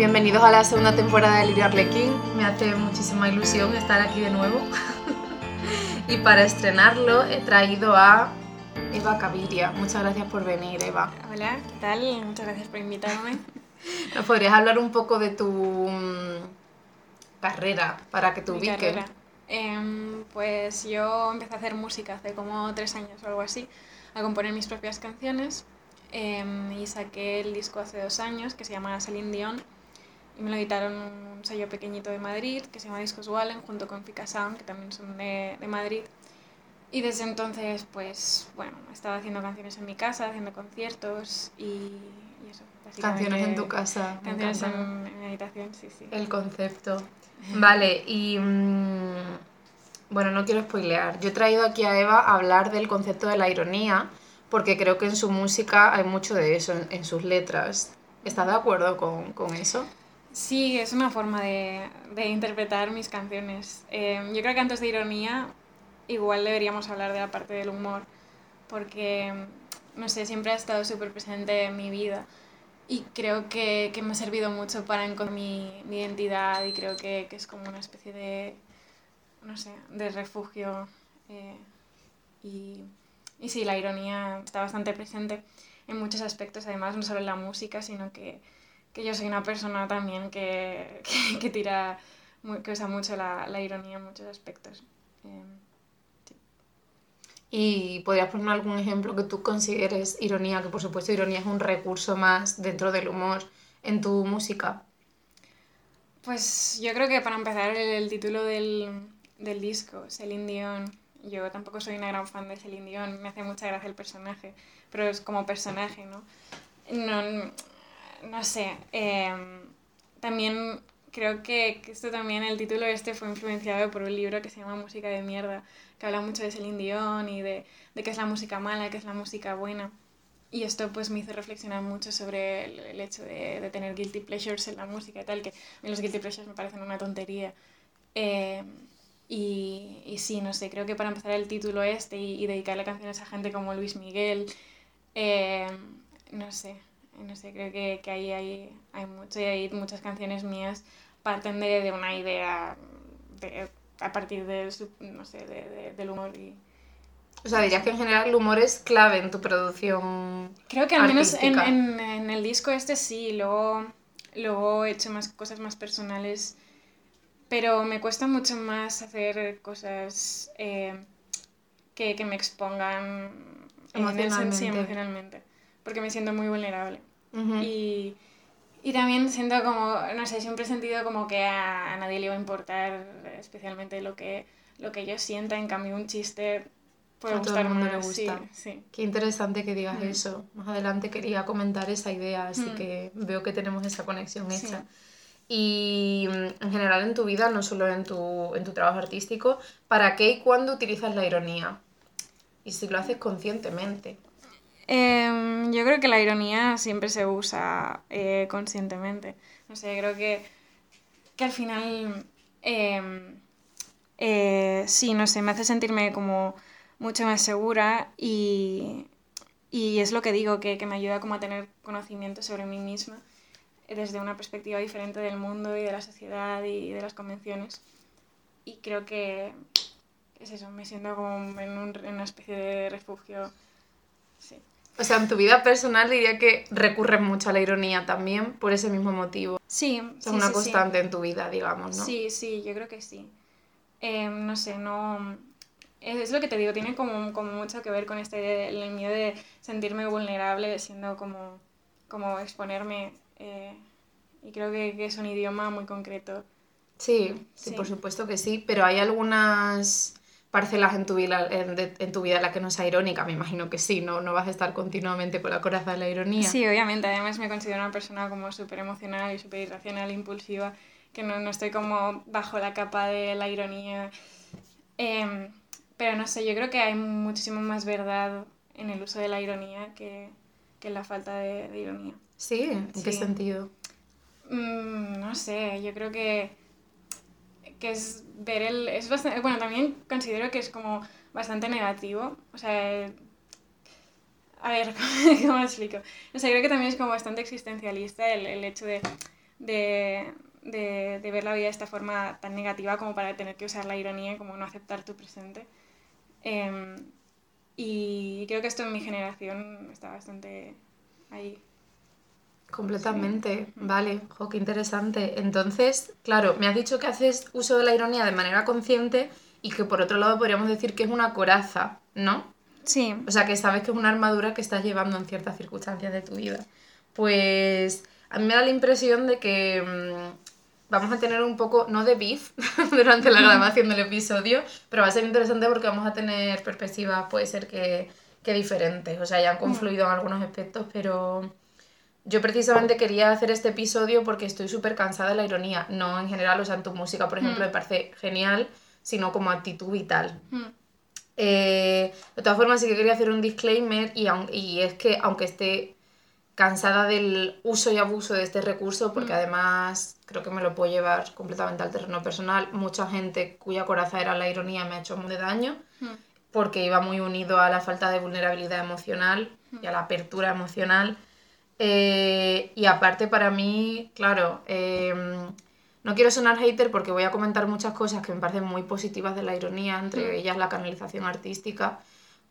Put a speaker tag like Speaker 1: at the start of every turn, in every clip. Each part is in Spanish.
Speaker 1: Bienvenidos a la segunda temporada de Lirio Arlequín. Me hace muchísima ilusión estar aquí de nuevo. y para estrenarlo he traído a Eva Caviria. Muchas gracias por venir, Eva.
Speaker 2: Hola, ¿qué tal? Muchas gracias por invitarme.
Speaker 1: ¿Nos podrías hablar un poco de tu mm, carrera para que te
Speaker 2: Mi
Speaker 1: ubiquen?
Speaker 2: carrera. Em, pues yo empecé a hacer música hace como tres años o algo así, a componer mis propias canciones em, y saqué el disco hace dos años que se llama Celine Dion y me lo editaron un sello pequeñito de Madrid que se llama Discos Wallen junto con Fika Sound que también son de, de Madrid y desde entonces pues bueno, he estado haciendo canciones en mi casa, haciendo conciertos y, y eso.
Speaker 1: Canciones en tu casa.
Speaker 2: Canciones en, en mi habitación, sí, sí.
Speaker 1: El concepto. Vale, y mm, bueno, no quiero spoilear. Yo he traído aquí a Eva a hablar del concepto de la ironía, porque creo que en su música hay mucho de eso, en, en sus letras. ¿Estás de acuerdo con, con eso?
Speaker 2: Sí, es una forma de, de interpretar mis canciones. Eh, yo creo que antes de ironía, igual deberíamos hablar de la parte del humor, porque, no sé, siempre ha estado súper presente en mi vida y creo que, que me ha servido mucho para encontrar mi, mi identidad y creo que, que es como una especie de, no sé, de refugio. eh, y, y sí, la ironía está bastante presente en muchos aspectos, además, no solo en la música, sino que que yo soy una persona también que, que, que tira, mu- que usa mucho la, la ironía en muchos aspectos. Eh,
Speaker 1: Y podrías poner algún ejemplo que tú consideres ironía, que por supuesto ironía es un recurso más dentro del humor en tu música.
Speaker 2: pues yo creo que para empezar el, el título del, del disco, Celine Dion, yo tampoco soy una gran fan de Celine Dion, me hace mucha gracia el personaje, pero es como personaje, ¿no? No, no sé, eh, también creo que, esto también, el título este fue influenciado por un libro que se llama Música de mierda, que habla mucho de Celine Dion y de, de qué es la música mala, qué es la música buena. Y esto pues me hizo reflexionar mucho sobre el, hecho de, de tener guilty pleasures en la música y tal, que a mí los guilty pleasures me parecen una tontería. Eh, y, y sí, no sé, creo que para empezar el título este y, y dedicarle canciones a gente como Luis Miguel, eh, no sé, no sé, creo que, que ahí hay, hay mucho y hay muchas canciones mías parten de, de una idea de- a partir del, no sé, de- de- del humor y...
Speaker 1: O sea, dirías que en general el humor es clave en tu producción.
Speaker 2: Creo que al menos en, en, en el disco este sí, luego, luego he hecho más cosas más personales, pero me cuesta mucho más hacer cosas eh, que, que me expongan en el sí,
Speaker 1: Emocionalmente.
Speaker 2: emocionalmente, porque me siento muy vulnerable.
Speaker 1: Ujú.
Speaker 2: Y, y también siento como, no sé, siempre he sentido como que a, a nadie le iba a importar especialmente lo que, lo que yo sienta, en cambio un chiste puede
Speaker 1: A todo
Speaker 2: gustar
Speaker 1: el mundo le
Speaker 2: más, sí,
Speaker 1: gusta.
Speaker 2: sí.
Speaker 1: Qué interesante que digas
Speaker 2: Mm.
Speaker 1: eso. Más adelante quería comentar esa idea, así
Speaker 2: Mm.
Speaker 1: que veo que tenemos esa conexión
Speaker 2: Sí.
Speaker 1: hecha. Y mm, en general en tu vida, no solo en tu, en tu trabajo artístico, ¿para qué y cuándo utilizas la ironía? Y si lo haces conscientemente.
Speaker 2: Em, yo creo que la ironía siempre se usa eh, conscientemente. No sé, creo que, que al final, em, eh, sí, no sé, me hace sentirme como mucho más segura y, y es lo que digo, que, que me ayuda como a tener conocimiento sobre mí misma eh, desde una perspectiva diferente del mundo y de la sociedad y de las convenciones. Y creo que es eso, me siento como en, un- en una especie de refugio. Sí.
Speaker 1: O sea, en tu vida personal diría que recurres mucho a la ironía también por ese mismo motivo.
Speaker 2: Sí,
Speaker 1: O sea,
Speaker 2: sí,
Speaker 1: una
Speaker 2: sí, sí.
Speaker 1: constante en tu vida, digamos, ¿no?
Speaker 2: Sí, sí, yo creo que sí. Em, no sé, no... Es, es lo que te digo, tiene como, como mucho que ver con este, el miedo de sentirme vulnerable, siendo como, como exponerme. eh, y creo que, que es un idioma muy concreto.
Speaker 1: Sí, sí,
Speaker 2: Sí.
Speaker 1: por supuesto que sí, pero hay algunas parcelas en tu vida en, de- en tu vida en la que no sea irónica, me imagino que sí, no, no vas a estar continuamente con la coraza de la ironía.
Speaker 2: Sí, obviamente, además me considero una persona como súper emocional y súper irracional, impulsiva, que no, no estoy como bajo la capa de la ironía. Em, pero no sé, yo creo que hay muchísimo más verdad en el uso de la ironía que, que en la falta de, de ironía.
Speaker 1: Sí, ¿en qué
Speaker 2: Sí.
Speaker 1: sentido?
Speaker 2: Mm, no sé, yo creo que, que es ver el... Es bastante, bueno, también considero que es como bastante negativo. O sea, a ver, ¿cómo explico? O sea, creo que también es como bastante existencialista el, el hecho de, de, de, ver la vida de esta forma tan negativa como para tener que usar la ironía y como no aceptar tu presente. Eh, y creo que esto en mi generación está bastante ahí.
Speaker 1: Completamente, vale, jo, qué interesante. Entonces, claro, me has dicho que haces uso de la ironía de manera consciente y que por otro lado podríamos decir que es una coraza, ¿no?
Speaker 2: Sí.
Speaker 1: O sea, que sabes que es una armadura que estás llevando en ciertas circunstancias de tu vida. Pues a mí me da la impresión de que mmm, vamos a tener un poco, no de beef durante la grabación del episodio, pero va a ser interesante porque vamos a tener perspectivas, puede ser que, que diferentes. O sea, ya han confluido en algunos aspectos, pero yo precisamente quería hacer este episodio porque estoy súper cansada de la ironía. No en general, o sea, en tu música, por ejemplo, me parece genial, sino como actitud vital. Eh, de todas formas, sí que quería hacer un disclaimer y, y es que aunque esté cansada del uso y abuso de este recurso, porque además creo que me lo puedo llevar completamente al terreno personal, mucha gente cuya coraza era la ironía me ha hecho muy de daño, porque iba muy unido a la falta de vulnerabilidad emocional y a la apertura emocional. Eh, y aparte para mí, claro, eh, no quiero sonar hater porque voy a comentar muchas cosas que me parecen muy positivas de la ironía, entre ellas la canalización artística,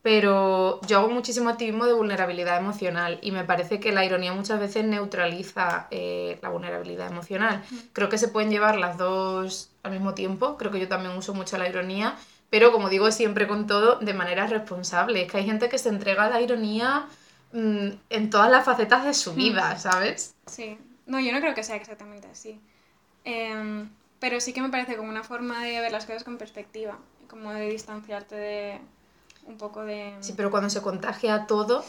Speaker 1: pero yo hago muchísimo activismo de vulnerabilidad emocional y me parece que la ironía muchas veces neutraliza eh, la vulnerabilidad emocional. Creo que se pueden llevar las dos al mismo tiempo, creo que yo también uso mucho la ironía, pero como digo siempre con todo, de manera responsable. Es que hay gente que se entrega a la ironía Mm, en todas las facetas de su vida, ¿sabes?
Speaker 2: Sí. No, yo no creo que sea exactamente así. Em, pero sí que me parece como una forma de ver las cosas con perspectiva, como de distanciarte de un poco de...
Speaker 1: Sí, pero cuando se contagia todo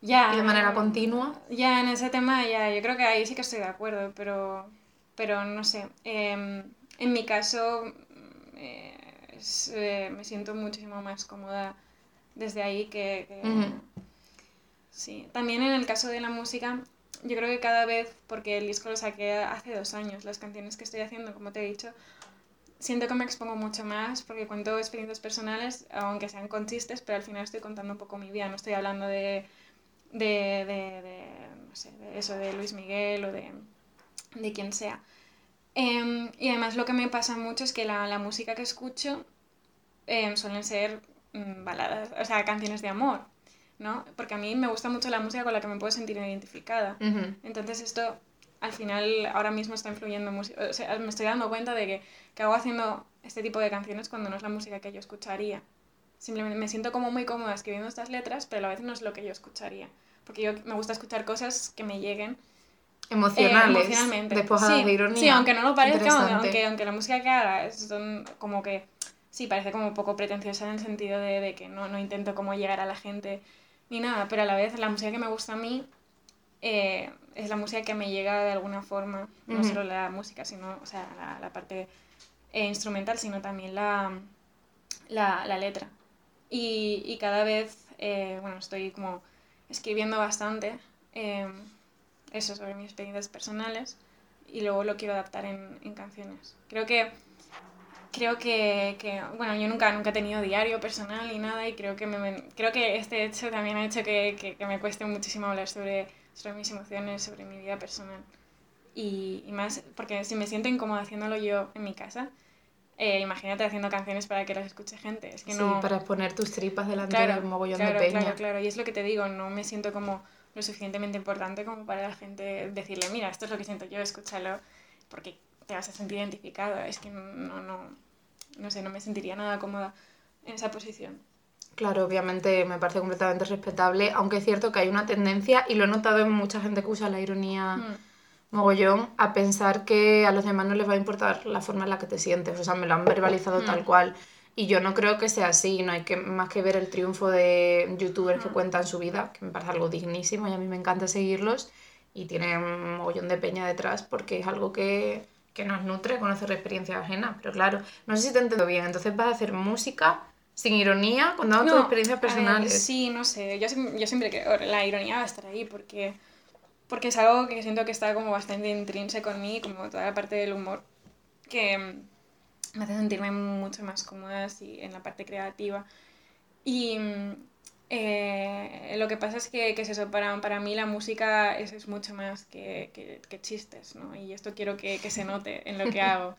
Speaker 2: ya,
Speaker 1: y de manera continua...
Speaker 2: Ya, en ese tema ya, yo creo que ahí sí que estoy de acuerdo, pero, pero no sé. Em, en mi caso eh, eh, me siento muchísimo más cómoda desde ahí que... Sí, también en el caso de la música, yo creo que cada vez, porque el disco lo saqué hace dos años, las canciones que estoy haciendo, como te he dicho, siento que me expongo mucho más porque cuento experiencias personales, aunque sean con chistes, pero al final estoy contando un poco mi vida, no estoy hablando de, de, de, de no sé, de eso, de Luis Miguel o de, de quien sea. Eh, y además lo que me pasa mucho es que la, la música que escucho eh, suelen ser mmm, baladas, o sea, canciones de amor. ¿No? Porque a mí me gusta mucho la música con la que me puedo sentir identificada. Entonces esto al final ahora mismo está influyendo música. O sea, me estoy dando cuenta de que, que hago haciendo este tipo de canciones cuando no es la música que yo escucharía. Simplemente me siento como muy cómoda escribiendo estas letras, pero a la vez no es lo que yo escucharía. Porque yo me gusta escuchar cosas que me lleguen.
Speaker 1: Emocionales. Eh, emocionalmente. Despojadas
Speaker 2: sí,
Speaker 1: de ironía.
Speaker 2: Sí, aunque no lo parezca, aunque, aunque la música que haga son como que. Sí, parece como un poco pretenciosa en el sentido de, de que no, no intento como llegar a la gente ni nada, pero a la vez la música que me gusta a mí eh, es la música que me llega de alguna forma, no solo la música, sino, o sea, la, la parte eh, instrumental, sino también la, la, la letra. Y, y, cada vez, eh, bueno, estoy como escribiendo bastante eso sobre mis experiencias personales y luego lo quiero adaptar en, en canciones. Creo que creo que, que, bueno, yo nunca, nunca he tenido diario personal ni nada y creo que, me, creo que este hecho también ha hecho que, que, que me cueste muchísimo hablar sobre, sobre mis emociones, sobre mi vida personal. Y, y, más, porque si me siento incómoda haciéndolo yo en mi casa, eh, imagínate haciendo canciones para que las escuche gente. Es que no...
Speaker 1: Sí, para exponer tus tripas delante claro, del mogollón
Speaker 2: claro,
Speaker 1: de peña.
Speaker 2: Claro, claro, y es lo que te digo, no me siento como lo suficientemente importante como para la gente decirle, mira, esto es lo que siento yo, escúchalo, porque te vas a sentir identificado. Es que no, no, no sé, no me sentiría nada cómoda en esa posición.
Speaker 1: Claro, obviamente me parece completamente respetable, aunque es cierto que hay una tendencia, y lo he notado en mucha gente que usa la ironía mm. mogollón, a pensar que a los demás no les va a importar la forma en la que te sientes. O sea, me lo han verbalizado mm. tal cual. Y yo no creo que sea así, no hay que más que ver el triunfo de youtubers mm. que cuentan su vida, que me parece algo dignísimo y a mí me encanta seguirlos, y tienen un mogollón de peña detrás porque es algo que que nos nutre conocer experiencias ajenas, pero claro, no sé si te entiendo bien, entonces vas a hacer música sin ironía, contando no, tus experiencias personales.
Speaker 2: Ver, sí, no sé, yo, yo siempre creo, la ironía va a estar ahí porque, porque es algo que siento que está como bastante intrínseco en mí, como toda la parte del humor, que me hace sentirme mucho más cómoda y en la parte creativa. Y Eh, lo que pasa es que, que es eso, para, para mí la música es, es mucho más que, que, que, chistes, ¿no? Y esto quiero que, se note en lo que hago.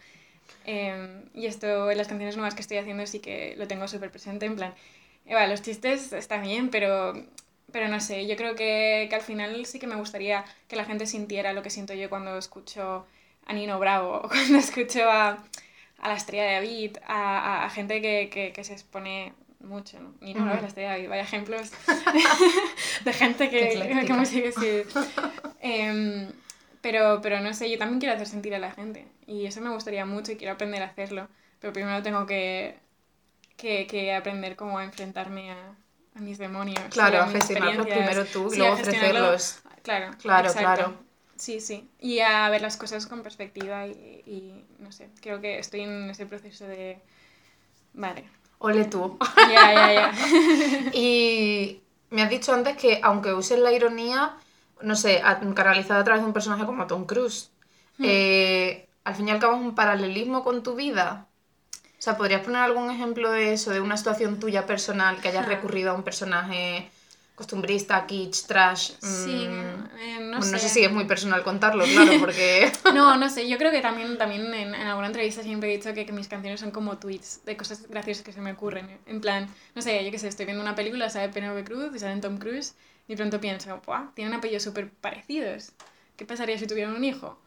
Speaker 2: Em, y esto en las canciones nuevas que estoy haciendo sí que lo tengo súper presente, en plan, eh, los chistes están bien, pero, pero no sé, yo creo que, que al final sí que me gustaría que la gente sintiera lo que siento yo cuando escucho a Nino Bravo, o cuando escucho a, a la estrella de David, a, a, gente que, que, que, se expone mucho, ¿no? Nino Bravo, la de David, vaya ejemplos de gente que, que me sigue sí. eh, pero, pero no sé, yo también quiero hacer sentir a la gente y eso me gustaría mucho y quiero aprender a hacerlo, pero primero tengo que, que, que aprender cómo enfrentarme a, a mis demonios.
Speaker 1: Claro, a, a primero tú y luego ofrecerlos.
Speaker 2: Claro,
Speaker 1: claro, exacto. claro.
Speaker 2: Sí, sí. Y a ver las cosas con perspectiva y, y, no sé, creo que estoy en ese proceso de... Vale.
Speaker 1: Ole tú.
Speaker 2: Ya, ya, ya.
Speaker 1: y me has dicho antes que aunque uses la ironía, no sé, canalizada a través de un personaje como Tom Cruise, hmm. eh, al fin y al cabo es un paralelismo con tu vida. O sea, ¿podrías poner algún ejemplo de eso, de una situación tuya personal que hayas recurrido a un personaje costumbrista, kitsch, trash.
Speaker 2: Sí, mm, eh, no,
Speaker 1: bueno,
Speaker 2: sé.
Speaker 1: no sé si es muy personal contarlo, claro, porque...
Speaker 2: no, no sé, yo creo que también, también en, en alguna entrevista siempre he dicho que, que, mis canciones son como tweets de cosas graciosas que se me ocurren. En plan, no sé, yo qué sé, estoy viendo una película, sale Penelope Cruz y sale Tom Cruise, y pronto pienso, ¡buah! Tienen apellidos súper parecidos. ¿Qué pasaría si tuvieran un hijo?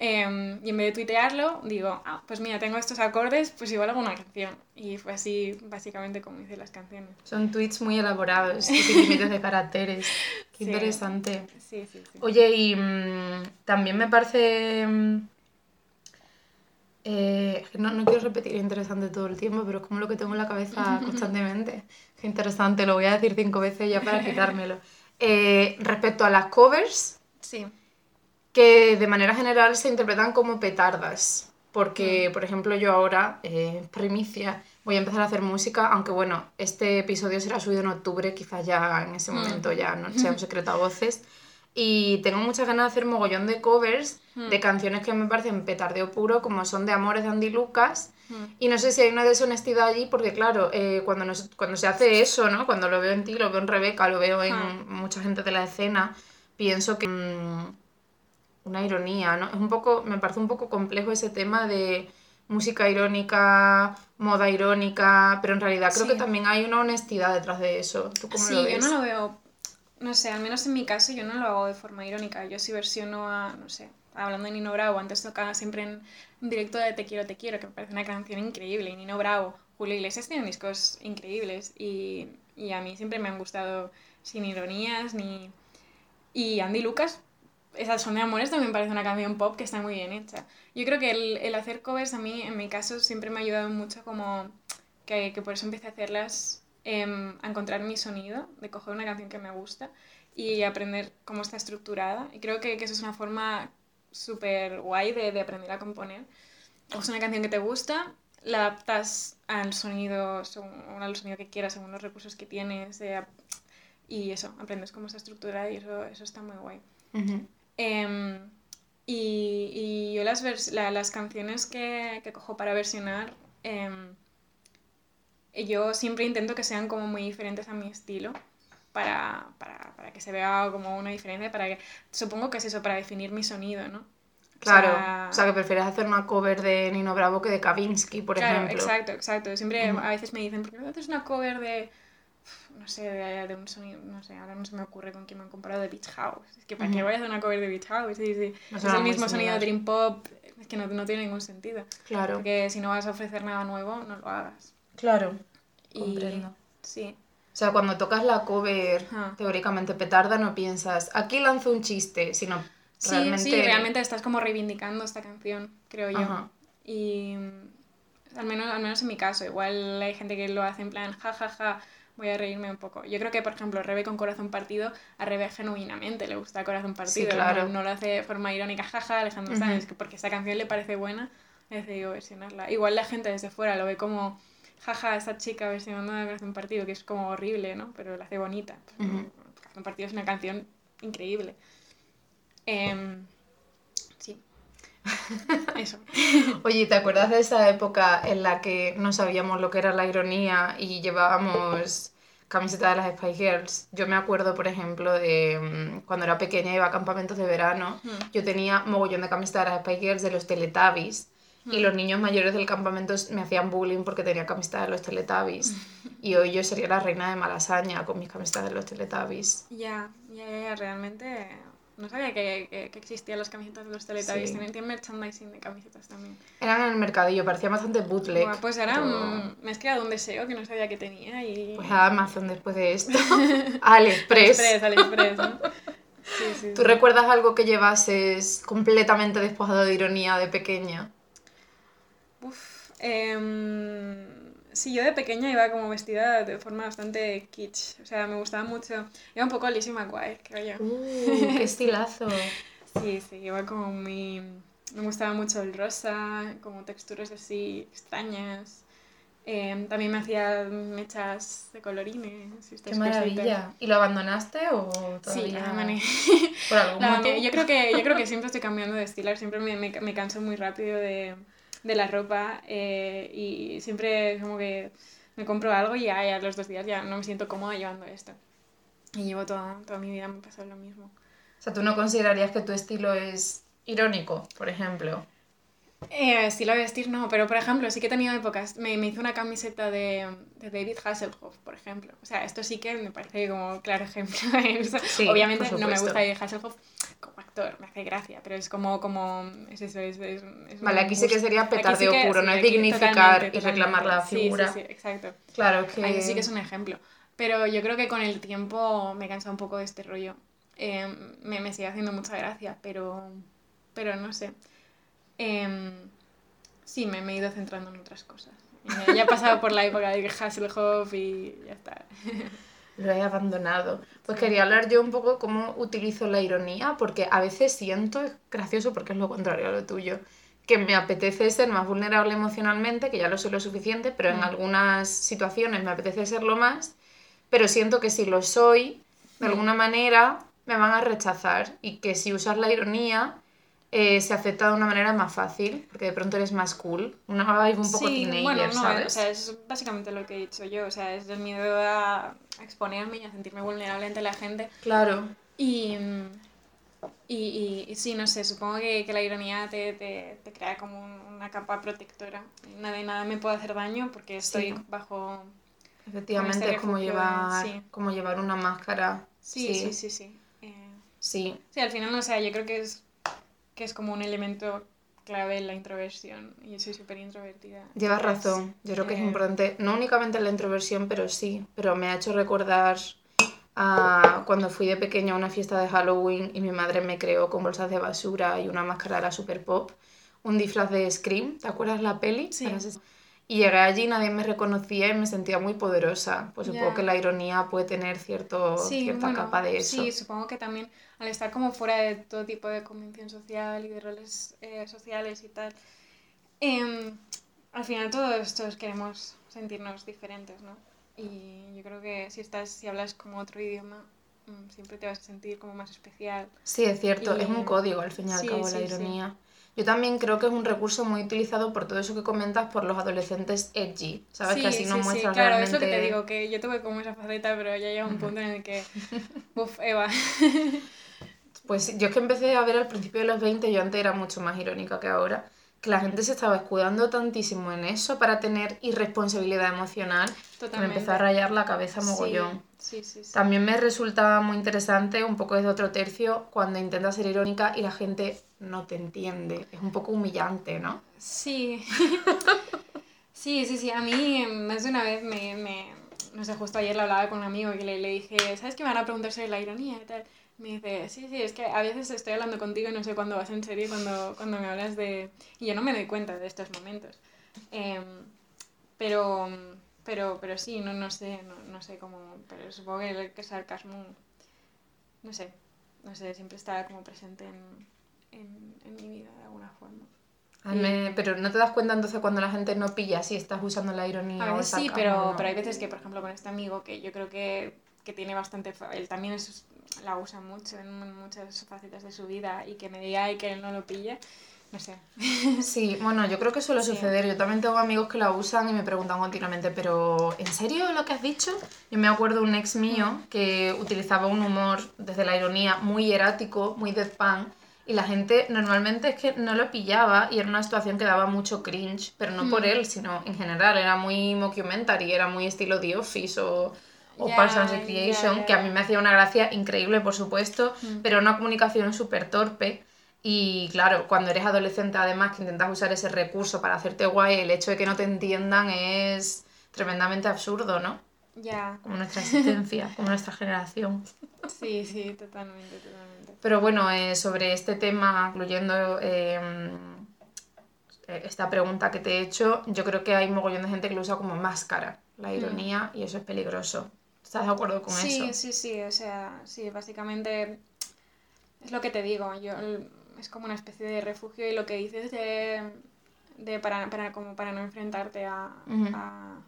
Speaker 2: Eh, y en vez de tuitearlo, digo, ah, pues mira, tengo estos acordes, pues igual hago una canción. Y fue así, básicamente, como hice las canciones.
Speaker 1: Son tweets muy elaborados, límites de caracteres. Qué
Speaker 2: Sí.
Speaker 1: interesante.
Speaker 2: Sí, sí, sí.
Speaker 1: Oye, y mm, también me parece... mm, eh, no, no quiero repetir interesante todo el tiempo, pero es como lo que tengo en la cabeza constantemente. Qué interesante, lo voy a decir cinco veces ya para quitármelo. Eh, respecto a las covers,
Speaker 2: Sí.
Speaker 1: Que de manera general se interpretan como petardas. Porque, por ejemplo, yo ahora, eh, primicia, voy a empezar a hacer música, aunque bueno, este episodio será subido en octubre, quizás ya en ese
Speaker 2: Mm.
Speaker 1: momento ya no sea un secreto a voces. Y tengo muchas ganas de hacer mogollón de covers
Speaker 2: Mm.
Speaker 1: de canciones que me parecen petardeo puro, como son de Amores de Andy Lucas.
Speaker 2: Mm.
Speaker 1: Y no sé si hay una deshonestidad allí, porque claro, eh, cuando, nos- cuando se hace eso, ¿no? Cuando lo veo en ti, lo veo en Rebeca, lo veo en mucha gente de la escena, pienso que... una ironía, ¿no? Es un poco, me parece un poco complejo ese tema de música irónica, moda irónica, pero en realidad creo
Speaker 2: Sí.
Speaker 1: que también hay una honestidad detrás de eso. ¿Tú cómo
Speaker 2: Sí,
Speaker 1: lo
Speaker 2: yo
Speaker 1: ves?
Speaker 2: no lo veo, no sé, al menos en mi caso yo no lo hago de forma irónica. Yo sí versiono a, no sé, hablando de Nino Bravo, antes tocaba siempre en directo de Te quiero, te quiero, que me parece una canción increíble. Y Nino Bravo, Julio Iglesias tienen discos increíbles y, y a mí siempre me han gustado sin ironías ni... Y Andy Lucas, esas son de amores, también parece una canción pop que está muy bien hecha. Yo creo que el, el hacer covers a mí, en mi caso, siempre me ha ayudado mucho como que, que por eso empecé a hacerlas, em, a encontrar mi sonido, de coger una canción que me gusta y aprender cómo está estructurada. Y creo que, que eso es una forma súper guay de, de aprender a componer. Coges una canción que te gusta, la adaptas al sonido, según, al sonido que quieras, según los recursos que tienes, eh, y eso, aprendes cómo está estructurada y eso, eso está muy guay. Em, y, y yo las, la- las canciones que, que cojo para versionar, em, yo siempre intento que sean como muy diferentes a mi estilo. Para, para, para que se vea como una diferencia, para que, supongo que es eso, para definir mi sonido, ¿no? O
Speaker 1: Claro,
Speaker 2: sea,
Speaker 1: o sea, que prefieres hacer una cover de Nino Bravo que de Kavinsky, por
Speaker 2: claro,
Speaker 1: ejemplo.
Speaker 2: exacto, exacto. Siempre a veces me dicen, ¿por qué no haces una cover de, no sé, de, de un sonido, no sé, ahora no se me ocurre con quién me han comparado, de Beach House? Es que ¿para qué
Speaker 1: Ujú.
Speaker 2: voy a hacer una cover de Beach House? Es
Speaker 1: suena
Speaker 2: el mismo sonido de Dream Pop, es que no, no tiene ningún sentido.
Speaker 1: Claro,
Speaker 2: Porque si no vas a ofrecer nada nuevo, no lo hagas.
Speaker 1: claro,
Speaker 2: Y-
Speaker 1: comprendo.
Speaker 2: Sí,
Speaker 1: O sea, cuando tocas la cover teóricamente petarda, no piensas, aquí lanzo un chiste, sino
Speaker 2: sí,
Speaker 1: realmente...
Speaker 2: sí, realmente estás como reivindicando esta canción, creo yo.
Speaker 1: Ajá.
Speaker 2: Y mm, al menos, al menos en mi caso, igual hay gente que lo hace en plan, ja, ja, ja, voy a reírme un poco. Yo creo que, por ejemplo, Rebe con Corazón Partido, a Rebe genuinamente le gusta Corazón Partido.
Speaker 1: claro.
Speaker 2: no, no lo hace de forma irónica, jaja, Alejandro. Sanz, que porque esta canción le parece buena, he decidido versionarla. Igual la gente desde fuera lo ve como, jaja, esta chica versionando a Corazón Partido, que es como horrible, ¿no? Pero la hace bonita.
Speaker 1: Ujú.
Speaker 2: Corazón Partido es una canción increíble. Em, sí. Eso.
Speaker 1: Oye, ¿te acuerdas de esa época en la que no sabíamos lo que era la ironía y llevábamos camiseta de las Spice Girls. Yo me acuerdo, por ejemplo, de mm, cuando era pequeña iba a campamentos de verano. Yo tenía mogollón de camisetas de las Spice Girls de los Teletubbies. Y los niños mayores del campamento me hacían bullying porque tenía camiseta de los Teletubbies. y hoy yo sería la reina de Malasaña con mis camisetas de los Teletubbies.
Speaker 2: Ya, ya, ya, realmente no sabía que, que, existían las camisetas de los Teletubbies. Sí. Tienen merchandising de camisetas también.
Speaker 1: Eran en el mercadillo, parecía bastante bootleg.
Speaker 2: Bueno, pues era me has creado un deseo que no sabía que tenía y...
Speaker 1: Pues a Amazon después de esto. AliExpress.
Speaker 2: AliExpress, AliExpress, ¿no?
Speaker 1: Sí, sí, ¿Tú recuerdas algo que llevases completamente despojado de ironía de pequeña?
Speaker 2: Uf, eh Sí, yo de pequeña iba como vestida de forma bastante kitsch. O sea, me gustaba mucho. Iba un poco Lizzie McGuire, creo yo.
Speaker 1: Uh, ¡Qué estilazo!
Speaker 2: sí, sí, iba como muy... Me gustaba mucho el rosa, como texturas así extrañas. Em, también me hacía mechas de colorines.
Speaker 1: ¡Qué maravilla! ¿Y lo abandonaste o
Speaker 2: todavía? Sí, la abandoné. ¿Por algún motivo? Yo creo, que, yo creo que siempre estoy cambiando de estilo. Siempre me, me, me canso muy rápido de de la ropa eh, y siempre como que me compro algo y ya, a los dos días ya no me siento cómoda llevando esto. Y llevo toda, toda mi vida me pasa lo mismo.
Speaker 1: O sea, ¿tú no considerarías que tu estilo es irónico, por ejemplo?
Speaker 2: Eh, estilo de vestir no, pero por ejemplo, sí que he tenido épocas. Me, me hizo una camiseta de, de, David Hasselhoff, por ejemplo. O sea, esto sí que me parece como claro ejemplo de Obviamente no me gusta David Hasselhoff actor, me hace gracia, pero es como. como es eso, es, es,
Speaker 1: vale, aquí sí que sería petardeo puro, no es dignificar y reclamar la figura.
Speaker 2: Sí, sí, exacto.
Speaker 1: Claro que.
Speaker 2: Ahí sí que es un ejemplo. Pero yo creo que con el tiempo me cansa un poco de este rollo. Eh, me, me sigue haciendo mucha gracia, pero. Pero no sé. Eh, sí, me, he ido centrando en otras cosas. Ya he pasado por la época de Hasselhoff y ya está.
Speaker 1: Lo he abandonado. Pues quería hablar yo un poco cómo utilizo la ironía, porque a veces siento, es gracioso porque es lo contrario a lo tuyo, que me apetece ser más vulnerable emocionalmente, que ya lo soy lo suficiente, pero en mm. algunas situaciones me apetece serlo más, pero siento que si lo soy, de mm. alguna manera me van a rechazar y que si usas la ironía eh, se acepta de una manera más fácil, porque de pronto eres más cool, una vibe un poco sí, teenager, bueno, no, ¿sabes?
Speaker 2: O sea, es básicamente lo que he dicho yo, o sea, es el miedo a exponerme y a sentirme vulnerable ante la gente.
Speaker 1: Claro.
Speaker 2: Y, y, y, sí, no sé, supongo que, que la ironía te, te, te, crea como una capa protectora. Nada y nada me puede hacer daño porque estoy bajo...
Speaker 1: Efectivamente, es como llevar, como llevar una máscara.
Speaker 2: Sí, sí, sí, sí. Eh,
Speaker 1: sí.
Speaker 2: Sí, al final, no sé, yo creo que es que es como un elemento clave en la introversión y yo soy súper introvertida.
Speaker 1: Llevas razón, yo creo que es eh, importante, no únicamente la introversión, pero sí, pero me ha hecho recordar a cuando fui de pequeña a una fiesta de Halloween y mi madre me creó con bolsas de basura y una máscara de la super pop, un disfraz de Scream, ¿te acuerdas la peli?
Speaker 2: Sí.
Speaker 1: Y llegué allí, nadie me reconocía y me sentía muy poderosa. Pues supongo que la ironía puede tener cierto, cierta capa de eso.
Speaker 2: Sí, supongo que también al estar como fuera de todo tipo de convención social y de roles eh, sociales y tal, eh, al final todos, queremos sentirnos diferentes, ¿no? Y yo creo que si estás, si hablas como otro idioma, mm, siempre te vas a sentir como más especial.
Speaker 1: Sí, es cierto, es un código al fin y al cabo la ironía. Yo también creo que es un recurso muy utilizado por todo eso que comentas por los adolescentes edgy, ¿sabes? que así no sí, muestran
Speaker 2: sí, claro,
Speaker 1: realmente...
Speaker 2: es lo que te digo, que yo tuve como esa faceta, pero ya llega un punto en el que, uff, Eva.
Speaker 1: pues yo es que empecé a ver al principio de los 20, yo antes era mucho más irónica que ahora, que la gente se estaba escudando tantísimo en eso para tener irresponsabilidad emocional Totalmente. que me empezó a rayar la cabeza mogollón.
Speaker 2: Sí, sí, sí,
Speaker 1: También me resulta muy interesante, un poco desde otro tercio, cuando intentas ser irónica y la gente no te entiende. Es un poco humillante, ¿no?
Speaker 2: Sí. sí, sí, sí. A mí más de una vez me, me, No sé, justo ayer le hablaba con un amigo y le, le dije, ¿sabes que me van a preguntar sobre la ironía y tal? Me dice, sí, sí, es que a veces estoy hablando contigo y no sé cuándo vas en serio cuando, cuando me hablas de... Y yo no me doy cuenta de estos momentos. Em, pero, pero, pero sí, no, no sé, no, no sé cómo... Pero supongo que el, que sarcasmo, no sé, no sé, siempre está como presente en, en, en mi vida de alguna forma.
Speaker 1: pero no te das cuenta entonces cuando la gente no pilla si estás usando la ironía
Speaker 2: o sí, pero, pero hay veces que, por ejemplo, con este amigo que yo creo que, que tiene bastante... Él también es, la usa mucho en muchas facetas de su vida y que me diga y que él no lo pille, no sé.
Speaker 1: Sí, bueno, yo creo que suele suceder. Yo también tengo amigos que la usan y me preguntan continuamente, pero ¿en serio lo que has dicho? Yo me acuerdo de un ex mío
Speaker 2: Mm.
Speaker 1: que utilizaba un humor desde la ironía muy erático, muy deadpan, y la gente normalmente es que no lo pillaba y era una situación que daba mucho cringe, pero no
Speaker 2: Mm.
Speaker 1: por él, sino en general. Era muy mockumentary, era muy estilo The Office o, o
Speaker 2: Ya,
Speaker 1: Parks and Recreation, que a mí me hacía una gracia increíble, por supuesto,
Speaker 2: Mm.
Speaker 1: pero una comunicación súper torpe. Y claro, cuando eres adolescente además que intentas usar ese recurso para hacerte guay, el hecho de que no te entiendan es tremendamente absurdo, ¿no?
Speaker 2: Ya,
Speaker 1: Como nuestra existencia, como nuestra generación.
Speaker 2: sí, sí, totalmente, totalmente.
Speaker 1: Pero bueno, eh, sobre este tema, incluyendo eh, eh, esta pregunta que te he hecho, yo creo que hay mogollón de gente que lo usa como máscara, la ironía, y eso es peligroso. ¿Estás de acuerdo con
Speaker 2: sí,
Speaker 1: eso?
Speaker 2: sí, sí, o sea, sí, básicamente es lo que te digo, yo es como una especie de refugio y lo que dices de, de para, para, como para no enfrentarte a, a,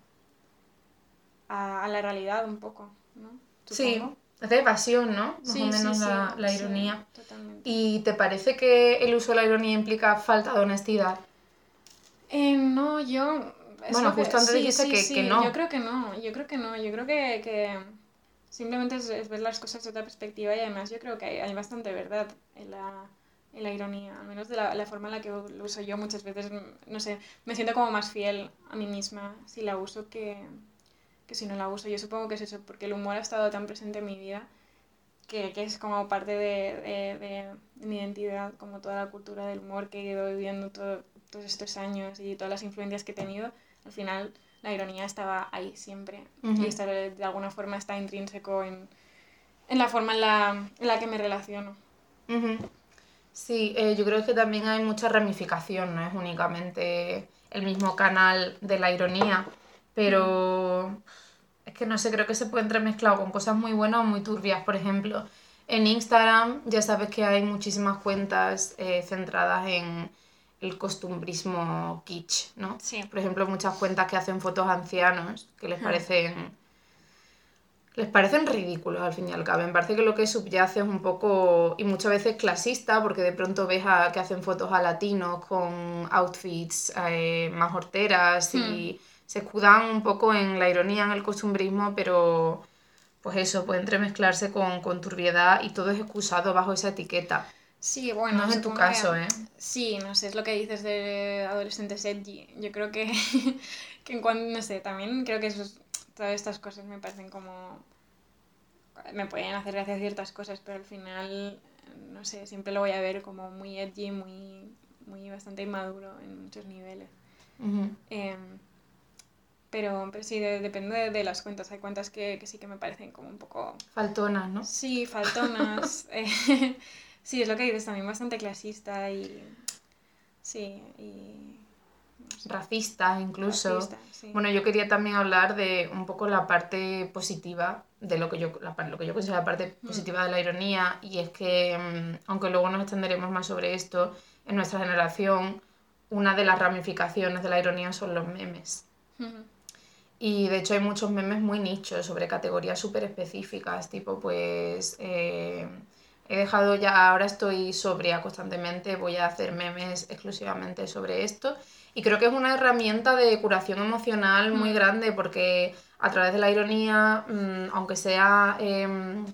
Speaker 2: a, a la realidad un poco, ¿no?
Speaker 1: Sí,
Speaker 2: Supongo.
Speaker 1: es de evasión, ¿no? Más
Speaker 2: Sí,
Speaker 1: o
Speaker 2: sí,
Speaker 1: menos
Speaker 2: sí,
Speaker 1: la, la
Speaker 2: sí,
Speaker 1: ironía.
Speaker 2: totalmente.
Speaker 1: ¿Y te parece que el uso de la ironía implica falta de honestidad?
Speaker 2: Eh, no, yo...
Speaker 1: Bueno,
Speaker 2: que-
Speaker 1: justo antes
Speaker 2: sí,
Speaker 1: dijiste
Speaker 2: sí,
Speaker 1: que-
Speaker 2: sí,
Speaker 1: que no.
Speaker 2: Yo creo que no, yo creo que no, yo creo que, que simplemente es, es ver las cosas de otra perspectiva y además yo creo que hay, hay bastante verdad en la, en la ironía, al menos de la, la forma en la que lo uso yo muchas veces, no sé, me siento como más fiel a mí misma si la uso que, que si no la uso. Yo supongo que es eso, porque el humor ha estado tan presente en mi vida que, que es como parte de, de- de- de mi identidad, como toda la cultura del humor que he ido viviendo todo- todos estos años y todas las influencias que he tenido, al final la ironía estaba ahí siempre.
Speaker 1: Ujú.
Speaker 2: Y esto de, alguna forma está intrínseco en, en la forma en la, en la que me relaciono.
Speaker 1: Ujú. Sí, eh, yo creo que también hay mucha ramificación, no es únicamente el mismo canal de la ironía, pero es que no sé, creo que se puede entremezclar con cosas muy buenas o muy turbias. Por ejemplo, en Instagram ya sabes que hay muchísimas cuentas eh, centradas en el costumbrismo kitsch, ¿no?
Speaker 2: Sí.
Speaker 1: Por ejemplo, muchas cuentas que hacen fotos a ancianos que les parecen les parecen ridículos al fin y al cabo. Me parece que lo que subyace es un poco, y muchas veces clasista, porque de pronto ves a, que hacen fotos a latinos con outfits eh, más horteras y se escudan un poco en la ironía, en el costumbrismo, pero pues eso, puede entremezclarse con, con turbiedad y todo es excusado bajo esa etiqueta.
Speaker 2: Sí, bueno,
Speaker 1: no es en tu
Speaker 2: que-
Speaker 1: caso, ¿eh?
Speaker 2: Sí, no sé, es lo que dices de adolescentes edgy. Yo creo que, que en cuanto, no sé, también creo que esos, todas estas cosas me parecen como... Me pueden hacer gracia ciertas cosas, pero al final, no sé, siempre lo voy a ver como muy edgy, muy, muy bastante inmaduro en muchos niveles. Em, pero, pero sí, de- depende de, de las cuentas. Hay cuentas que, que sí que me parecen como un poco
Speaker 1: Faltonas, ¿no?
Speaker 2: Sí, faltonas. eh, sí, es lo que dices también, bastante clasista y. Sí, y.
Speaker 1: Racistas incluso.
Speaker 2: racista, sí.
Speaker 1: Bueno, yo quería también hablar de un poco la parte positiva de lo que yo, la, lo que yo considero la parte
Speaker 2: Mm.
Speaker 1: positiva de la ironía, y es que, mm, aunque luego nos extenderemos más sobre esto, en nuestra generación, una de las ramificaciones de la ironía son los memes. Y de hecho hay muchos memes muy nichos sobre categorías súper específicas, tipo pues eh, he dejado ya, ahora estoy sobria constantemente, voy a hacer memes exclusivamente sobre esto. Y creo que es una herramienta de curación emocional muy
Speaker 2: Mm.
Speaker 1: grande porque a través de la ironía, mm, aunque sea em,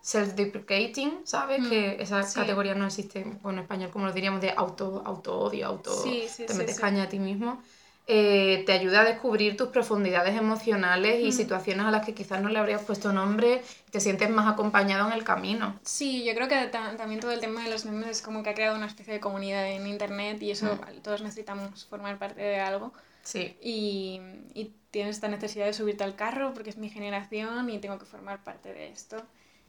Speaker 1: self-deprecating, ¿sabes?
Speaker 2: Mm,
Speaker 1: Que esa
Speaker 2: sí.
Speaker 1: categoría no existe en español, como lo diríamos, de auto, auto-odio, auto,
Speaker 2: Sí, sí,
Speaker 1: te metes caña a ti mismo eh, te ayuda a descubrir tus profundidades emocionales y
Speaker 2: Mm.
Speaker 1: situaciones a las que quizás no le habrías puesto nombre te sientes más acompañado en el camino.
Speaker 2: Sí, yo creo que ta- también todo el tema de los memes es como que ha creado una especie de comunidad en internet y eso
Speaker 1: Mm.
Speaker 2: todos necesitamos formar parte de algo.
Speaker 1: Sí,
Speaker 2: Y, y tienes esta necesidad de subirte al carro porque es mi generación y tengo que formar parte de esto.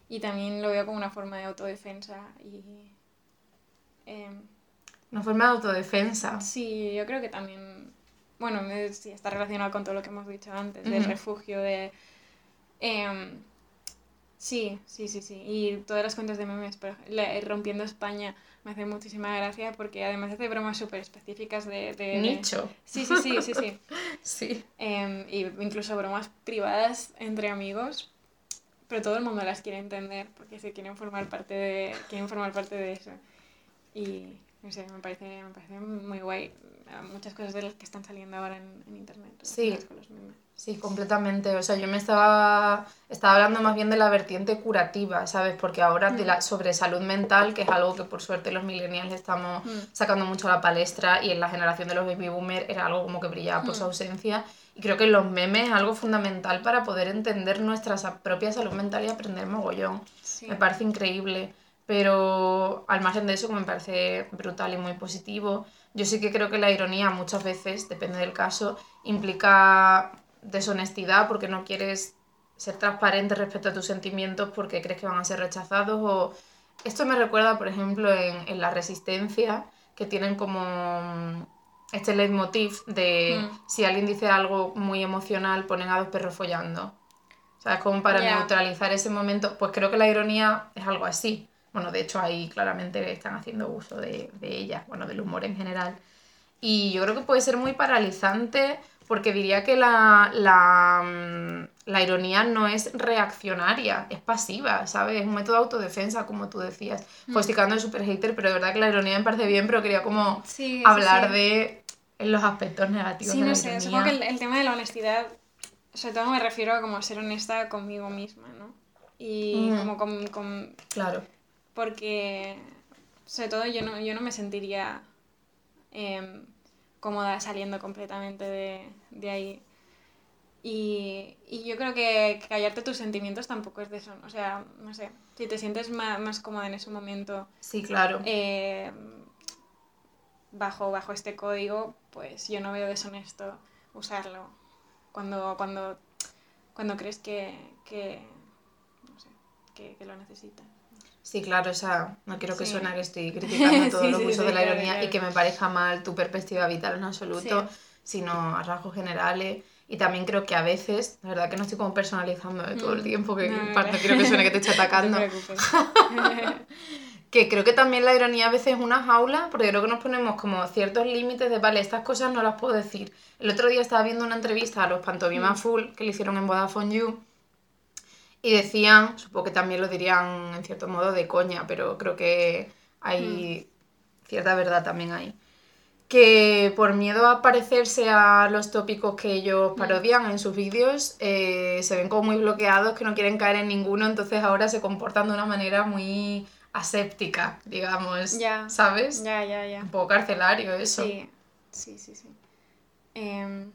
Speaker 2: Y también lo veo como una forma de autodefensa y... em,
Speaker 1: una forma de autodefensa.
Speaker 2: Sí, yo creo que también, bueno, sí, está relacionado con todo lo que hemos dicho antes, del refugio, de... em, sí, sí, sí, sí. Y todas las cuentas de memes, ej- la- Rompiendo España, me hace muchísima gracia porque además hace bromas súper específicas de,
Speaker 1: Nicho.
Speaker 2: Sí, sí, sí, sí, sí.
Speaker 1: Sí.
Speaker 2: Em, y incluso bromas privadas entre amigos, pero todo el mundo las quiere entender porque se quieren formar parte de, quieren formar parte de eso. Y no sé, me parece, me parece muy guay muchas cosas de las que están saliendo ahora en, en internet.
Speaker 1: Sí. Sí, completamente. O sea, yo me estaba, estaba hablando más bien de la vertiente curativa, ¿sabes? Porque ahora de la, mm. sobre salud mental, que es algo que por suerte los millennials estamos mm. sacando mucho a la palestra y en la generación de los baby boomers era algo como que brillaba por su mm. ausencia. Y creo que los memes es algo fundamental para poder entender nuestra propia salud mental y aprender mogollón. Me parece increíble. Pero al margen de eso, me parece brutal y muy positivo, yo sí que creo que la ironía muchas veces, depende del caso, implica deshonestidad porque no quieres ser transparente respecto a tus sentimientos porque crees que van a ser rechazados o esto me recuerda por ejemplo en, en la resistencia que tienen como mm, este leitmotiv de mm. si alguien dice algo muy emocional ponen a dos perros follando ¿sabes? como para neutralizar ese momento pues creo que la ironía es algo así bueno de hecho ahí claramente están haciendo uso de, de ella bueno del humor en general y yo creo que puede ser muy paralizante porque diría que la, la, mm, la, ironía no es reaccionaria, es pasiva, ¿sabes? Es un método de autodefensa, como tú decías. Mm. Pues de super hater, pero de verdad que la ironía me parece bien, pero quería como hablar de los aspectos negativos
Speaker 2: sí,
Speaker 1: de
Speaker 2: la
Speaker 1: no
Speaker 2: sé, supongo que el, tema de la honestidad, sobre todo me refiero a como ser honesta conmigo misma, ¿no? Y mm. como con, con...
Speaker 1: Claro.
Speaker 2: Porque, sobre todo, yo no, yo no me sentiría... Eh, cómoda saliendo completamente de, de ahí. Y, y, yo creo que callarte tus sentimientos tampoco es de eso. O sea, no sé, si te sientes más, más cómoda en ese momento.
Speaker 1: Sí, claro.
Speaker 2: Eh, bajo, bajo este código, pues yo no veo deshonesto usarlo cuando, cuando, cuando crees que, que, no sé, que, que lo necesitas.
Speaker 1: Sí, claro, o sea, no quiero que suene que estoy criticando todo lo los de la ironía y que me parezca mal tu perspectiva vital en absoluto, sino a rasgos generales. Y también creo que a veces, la verdad que no estoy como personalizando todo el mm. tiempo, que no, quiero que suene que te estoy atacando. que creo que también la ironía a veces es una jaula, porque creo que nos ponemos como ciertos límites de, vale, estas cosas no las puedo decir. El otro día estaba viendo una entrevista a los Pantomima mm. Full que le hicieron en Vodafone You y decían, supongo que también lo dirían en cierto modo de coña, pero creo que hay hmm. cierta verdad también ahí. Que por miedo a parecerse a los tópicos que ellos hmm. parodian en sus vídeos, eh, se ven como muy bloqueados, que no quieren caer en ninguno, entonces ahora se comportan de una manera muy aséptica, digamos. ¿Sabes?
Speaker 2: Ya, ya, ya.
Speaker 1: Un poco carcelario eso.
Speaker 2: Sí, sí, sí. sí. Em,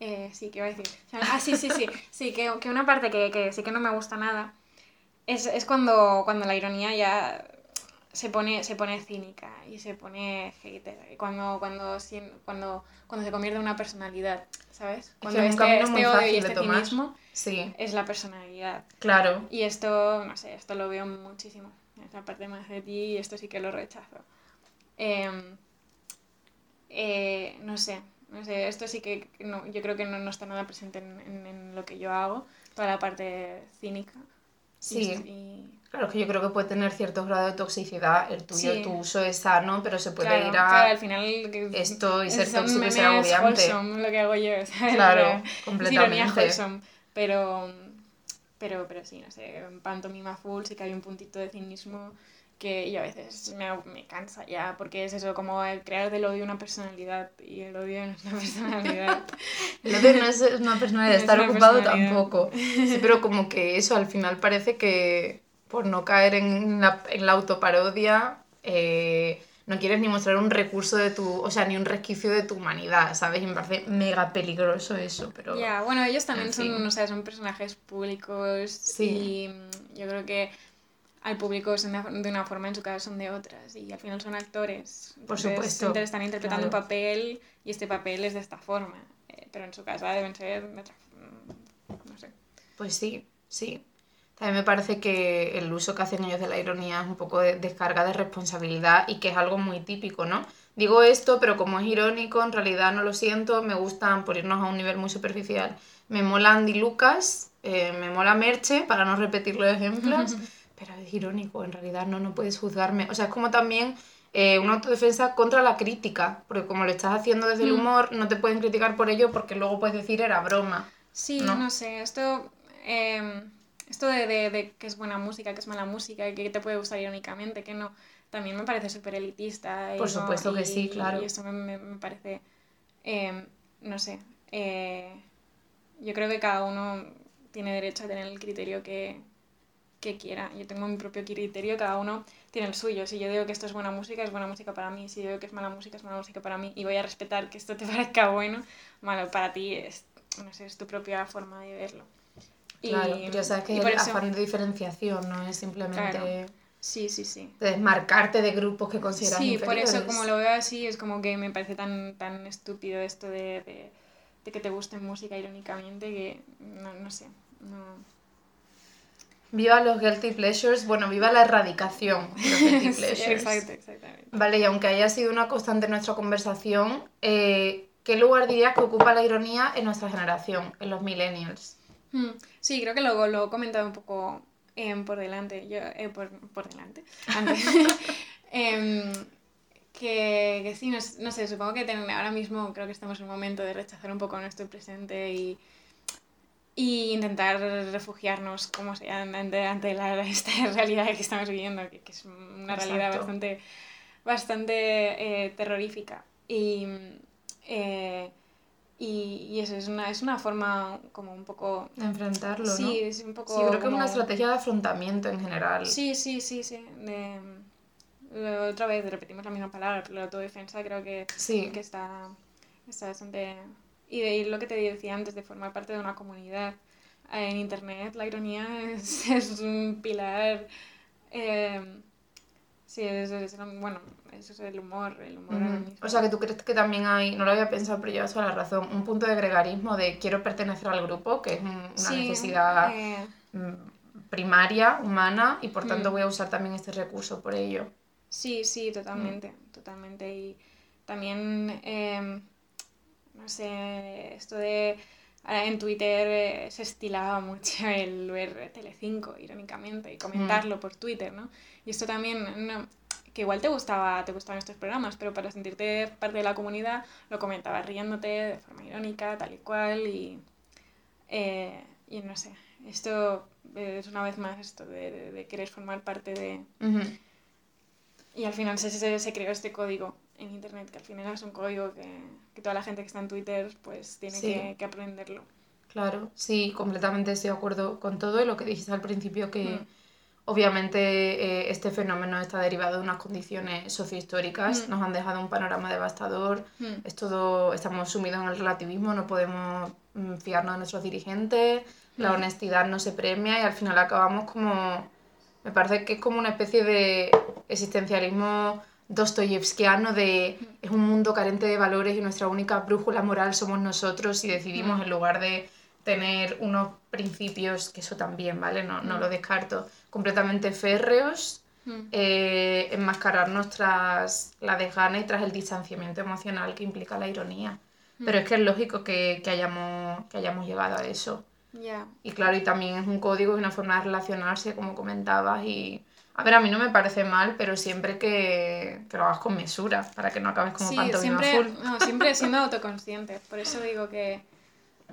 Speaker 2: eh, sí, ¿qué iba a decir? Ah, sí, sí, sí. Sí, que, que una parte que, que, sí que no me gusta nada es, es cuando, cuando la ironía ya se pone, se pone cínica y se pone hater. Cuando, cuando, cuando, cuando se convierte en una personalidad, ¿sabes? Cuando
Speaker 1: es este, este odio y este cinismo
Speaker 2: sí. es la personalidad.
Speaker 1: Claro.
Speaker 2: Y esto, no sé, esto lo veo muchísimo. Esta parte más de ti y esto sí que lo rechazo. Em, eh, no sé, no sé, esto sí que no, yo creo que no, no está nada presente en, en, lo que yo hago, toda la parte cínica.
Speaker 1: Sí. Claro, que yo creo que puede tener cierto grado de toxicidad. El tuyo, tu uso es sano, pero se puede ir a.
Speaker 2: Claro, al final.
Speaker 1: esto y ser tóxico y ser agobiante.
Speaker 2: lo que hago yo, ¿sabes?
Speaker 1: Claro, completamente.
Speaker 2: pero, pero, pero sí, no sé, en Pantomima Full sí que hay un puntito de cinismo que yo a veces me, me, cansa ya, porque es eso, como el crear del odio una personalidad, y el odio no es una personalidad.
Speaker 1: el odio no es una personalidad, estar ocupado tampoco. Sí, pero como que eso al final parece que por no caer en la, en la autoparodia, eh, no quieres ni mostrar un recurso de tu, o sea, ni un resquicio de tu humanidad, ¿sabes? Y me parece mega peligroso eso, pero...
Speaker 2: Ya, bueno, ellos también son, o sea, son personajes públicos sí. y yo creo que al público son de una forma, en su caso son de otras. Y al final son actores.
Speaker 1: Por supuesto.
Speaker 2: Están interpretando un papel y este papel es de esta forma. Eh, pero en su caso deben ser de otra No sé.
Speaker 1: Pues sí, sí. También me parece que el uso que hacen ellos de la ironía es un poco de descarga de responsabilidad y que es algo muy típico, ¿no? Digo esto, pero como es irónico, en realidad no lo siento, me gustan, por irnos a un nivel muy superficial, me mola Andy Lucas, eh, me mola Merche, para no repetir los ejemplos. pero es irónico, en realidad no, no puedes juzgarme. O sea, es como también eh, una autodefensa contra la crítica, porque como lo estás haciendo desde el mm. humor, no te pueden criticar por ello porque luego puedes decir era broma.
Speaker 2: Sí, no, sé, esto... Em, esto de, de, de que es buena música, que es mala música, que te puede gustar irónicamente, que no, también me parece súper elitista.
Speaker 1: Por supuesto que sí, claro.
Speaker 2: Y eso me, me, parece, eh, no sé, eh, yo creo que cada uno tiene derecho a tener el criterio que, que quiera. Yo tengo mi propio criterio, cada uno tiene el suyo. Si yo digo que esto es buena música, es buena música para mí. Si yo digo que es mala música, es mala música para mí. Y voy a respetar que esto te parezca bueno, malo para ti es, no sé, es tu propia forma de verlo.
Speaker 1: Claro, y, ya sabes que el afán de diferenciación no es simplemente...
Speaker 2: Sí, sí, sí.
Speaker 1: De desmarcarte de grupos que consideras
Speaker 2: Sí, por eso como lo veo así es como que me parece tan, tan estúpido esto de, de, de que te guste música irónicamente que no, no sé, no...
Speaker 1: Viva los guilty pleasures, bueno, viva la erradicación de los guilty pleasures.
Speaker 2: sí, exacto, exactamente.
Speaker 1: Vale, y aunque haya sido una constante en nuestra conversación, eh, ¿qué lugar dirías que ocupa la ironía en nuestra generación, en los millennials?
Speaker 2: Hmm, sí, creo que luego lo he comentado un poco eh, por delante, yo, eh, por, por, delante, antes. eh, que, que, sí, no, no, sé, supongo que ahora mismo creo que estamos en un momento de rechazar un poco nuestro presente y y intentar refugiarnos como sea ante, ante la, esta realidad que estamos viviendo, que, que es una Exacto. realidad bastante, bastante eh, terrorífica. Y, eh, y, y, eso es una, es una forma como un poco...
Speaker 1: De enfrentarlo,
Speaker 2: sí,
Speaker 1: ¿no?
Speaker 2: es un poco...
Speaker 1: Sí, creo que
Speaker 2: como...
Speaker 1: es una estrategia de afrontamiento en general.
Speaker 2: Sí, sí, sí, sí. De, otra vez repetimos la misma palabra, pero la autodefensa creo que,
Speaker 1: sí.
Speaker 2: que está, está bastante y de ir lo que te decía antes, de formar parte de una comunidad. En Internet la ironía es, es un pilar... Eh, sí, es, es, bueno, eso es el humor. El humor
Speaker 1: -huh. O sea, que tú crees que también hay, no lo había pensado, pero llevas toda la razón, un punto de gregarismo de quiero pertenecer al grupo, que es una
Speaker 2: sí,
Speaker 1: necesidad
Speaker 2: eh...
Speaker 1: primaria, humana, y por tanto mm. voy a usar también este recurso por ello.
Speaker 2: Sí, sí, totalmente, mm. totalmente. Y también... Eh, no sé, esto de... En Twitter eh, se estilaba mucho el ver Telecinco, irónicamente, y comentarlo mm. por Twitter, ¿no? Y esto también, no, que igual te gustaba te gustaban estos programas, pero para sentirte parte de la comunidad lo comentabas riéndote de forma irónica, tal y cual, y, eh, y no sé, esto es una vez más esto de, de, de querer formar parte de...
Speaker 1: Uh -huh.
Speaker 2: Y al final se, se, se creó este código en internet, que al final es un código que, que toda la gente que está en Twitter pues tiene
Speaker 1: Sí.
Speaker 2: que, que aprenderlo.
Speaker 1: Claro, sí, completamente estoy de acuerdo con todo y lo que dijiste al principio que
Speaker 2: Mm.
Speaker 1: obviamente eh, este fenómeno está derivado de unas condiciones sociohistóricas,
Speaker 2: Mm.
Speaker 1: nos han dejado un panorama devastador,
Speaker 2: Mm.
Speaker 1: es todo, estamos sumidos en el relativismo, no podemos mm, fiarnos de nuestros dirigentes, la honestidad no se premia y al final acabamos como, me parece que es como una especie de existencialismo dostoyevskiano de es un mundo carente de valores y nuestra única brújula moral somos nosotros y decidimos
Speaker 2: Mm.
Speaker 1: en lugar de tener unos principios, que eso también, ¿vale? No, no
Speaker 2: Mm.
Speaker 1: lo descarto, completamente férreos,
Speaker 2: Mm.
Speaker 1: eh, enmascararnos tras la desgana y tras el distanciamiento emocional que implica la ironía. Pero es que es lógico que, que, hayamos, que hayamos llegado a eso. Y claro, y también es un código y una forma de relacionarse, como comentabas. Y a ver, a mí no me parece mal, pero siempre que, que lo hagas con mesura, para que no acabes como
Speaker 2: Sí,
Speaker 1: pantomima
Speaker 2: siempre,
Speaker 1: full.
Speaker 2: no, siempre siendo autoconsciente. Por eso digo que,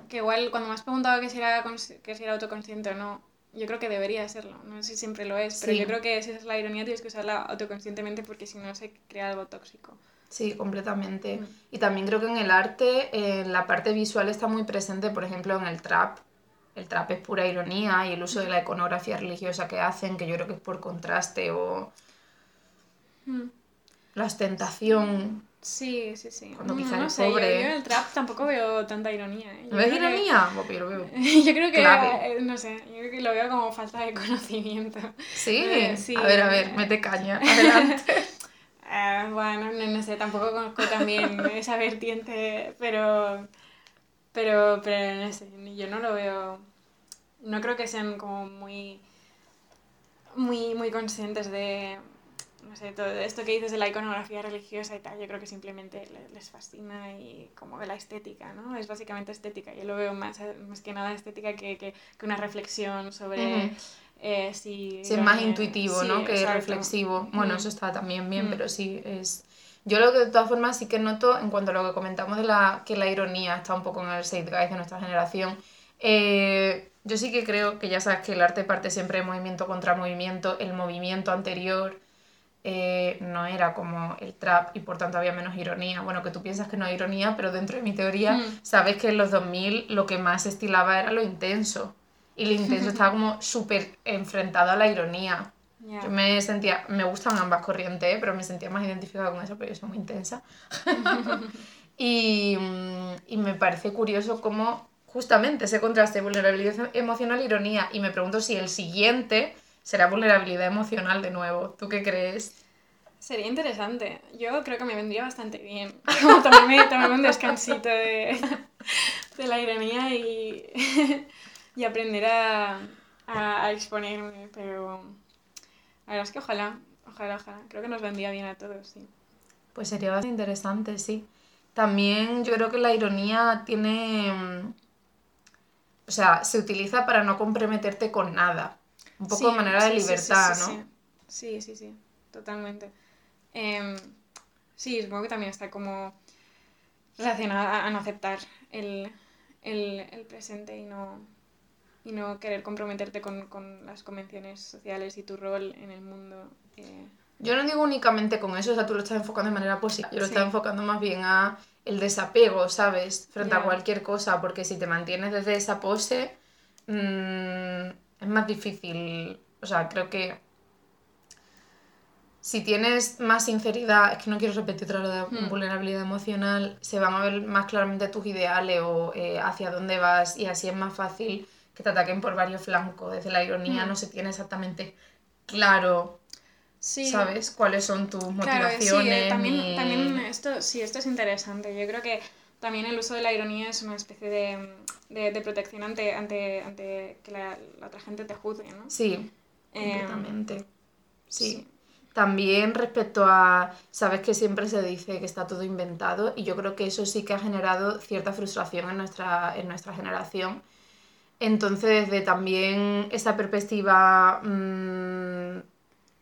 Speaker 2: que igual cuando me has preguntado que si, era, que si era autoconsciente o no, yo creo que debería serlo. No sé si siempre lo es, pero
Speaker 1: Sí.
Speaker 2: yo creo que esa es la ironía tienes que usarla autoconscientemente porque si no se crea algo tóxico.
Speaker 1: Sí, completamente.
Speaker 2: Mm.
Speaker 1: Y también creo que en el arte, en la parte visual está muy presente, por ejemplo, en el trap. El trap es pura ironía y el uso de la iconografía religiosa que hacen, que yo creo que es por contraste o
Speaker 2: Mm.
Speaker 1: la ostentación.
Speaker 2: Sí, sí, sí.
Speaker 1: Cuando
Speaker 2: Mm,
Speaker 1: quizá
Speaker 2: no sé,
Speaker 1: pobre.
Speaker 2: Yo, en el trap tampoco veo tanta ironía. ¿eh?
Speaker 1: ¿No ves
Speaker 2: que-
Speaker 1: ironía? Pues yo lo veo.
Speaker 2: Yo creo que,
Speaker 1: Clave.
Speaker 2: eh, no sé, yo creo que lo veo como falta de conocimiento.
Speaker 1: Sí,
Speaker 2: Eh, sí.
Speaker 1: a ver, a ver, mete caña, adelante.
Speaker 2: Bueno, no, no sé, tampoco conozco también esa vertiente, pero, pero, pero no sé, yo no lo veo, no creo que sean como muy, muy, muy conscientes de, no sé, todo esto que dices de la iconografía religiosa y tal, yo creo que simplemente le- les fascina y como de la estética, ¿no? Es básicamente estética, yo lo veo más, más que nada estética que, que, que una reflexión sobre...
Speaker 1: Ujú.
Speaker 2: eh, si
Speaker 1: Sí, es más intuitivo,
Speaker 2: sí,
Speaker 1: ¿no? Que
Speaker 2: exacto.
Speaker 1: reflexivo. Bueno,
Speaker 2: Mm.
Speaker 1: eso está también bien,
Speaker 2: Mm.
Speaker 1: pero sí es... Yo lo que de todas formas sí que noto, en cuanto a lo que comentamos de la, que la ironía está un poco en el zeitgeist de nuestra generación, eh, Yo sí que creo que ya sabes que el arte parte siempre de movimiento contra movimiento, el movimiento anterior eh, no era como el trap y por tanto había menos ironía. Bueno, que tú piensas que no hay ironía, pero dentro de mi teoría
Speaker 2: Mm.
Speaker 1: sabes que en los 2000 lo que más estilaba era lo intenso. Y lo intenso estaba como súper enfrentado a la ironía. Yo me sentía, me gustan ambas corrientes, ¿eh? pero me sentía más identificada con eso porque yo soy muy intensa. y, mm, y me parece curioso cómo justamente ese contraste de vulnerabilidad emocional e ironía. Y me pregunto si el siguiente será vulnerabilidad emocional de nuevo. ¿Tú qué crees?
Speaker 2: Sería interesante. Yo creo que me vendría bastante bien. Como tomarme, tomarme un descansito de, de la ironía y, y aprender a, a, a exponerme. Pero la verdad es que ojalá, ojalá, ojalá. Creo que nos vendría bien a todos, sí.
Speaker 1: Pues sería bastante interesante, sí. También yo creo que la ironía tiene... mm, O sea, se utiliza para no comprometerte con nada. Un poco
Speaker 2: Sí,
Speaker 1: de manera de
Speaker 2: sí,
Speaker 1: libertad,
Speaker 2: sí,
Speaker 1: ¿no?
Speaker 2: Sí, sí, sí, sí, totalmente. Em, sí, supongo que también está como relacionada a, a no aceptar el, el, el presente y no, y no querer comprometerte con, con las convenciones sociales y tu rol en el mundo. eh,
Speaker 1: Yo no digo únicamente con eso, o sea, tú lo estás enfocando de manera positiva. Yo lo
Speaker 2: Sí.
Speaker 1: estaba enfocando más bien a el desapego, ¿sabes? Frente a cualquier cosa, porque si te mantienes desde esa pose, mm, es más difícil. O sea, creo que si tienes más sinceridad, es que no quiero repetir otra vez la
Speaker 2: Hmm.
Speaker 1: vulnerabilidad emocional, se van a ver más claramente tus ideales o eh, hacia dónde vas y así es más fácil que te ataquen por varios flancos. Desde la ironía
Speaker 2: Hmm.
Speaker 1: no se tiene exactamente claro
Speaker 2: Sí,
Speaker 1: ¿Sabes? ¿Cuáles son tus
Speaker 2: Claro, sí,
Speaker 1: motivaciones?
Speaker 2: eh, también,
Speaker 1: ni-
Speaker 2: también esto, sí, esto es interesante. Yo creo que también el uso de la ironía es una especie de, de, de protección ante, ante, ante que la, la otra gente te juzgue, ¿no?
Speaker 1: Sí,
Speaker 2: Em,
Speaker 1: completamente. Sí.
Speaker 2: sí.
Speaker 1: También respecto a, sabes que siempre se dice que está todo inventado y yo creo que eso sí que ha generado cierta frustración en nuestra, en nuestra generación. Entonces, desde también esa perspectiva mm,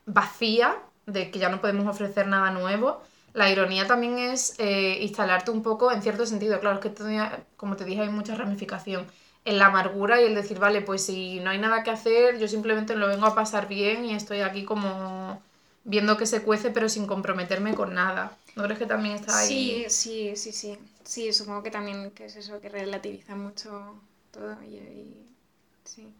Speaker 1: vacía de que ya no podemos ofrecer nada nuevo, la ironía también es eh, instalarte un poco en cierto sentido. Claro, es que todavía, como te dije, hay mucha ramificación en la amargura y el decir, vale, pues si no hay nada que hacer, yo simplemente lo vengo a pasar bien y estoy aquí como viendo que se cuece, pero sin comprometerme con nada. ¿No crees que también está ahí?
Speaker 2: Sí, sí, sí, sí. Sí, supongo que también que es eso, que relativiza mucho todo y, y- sí.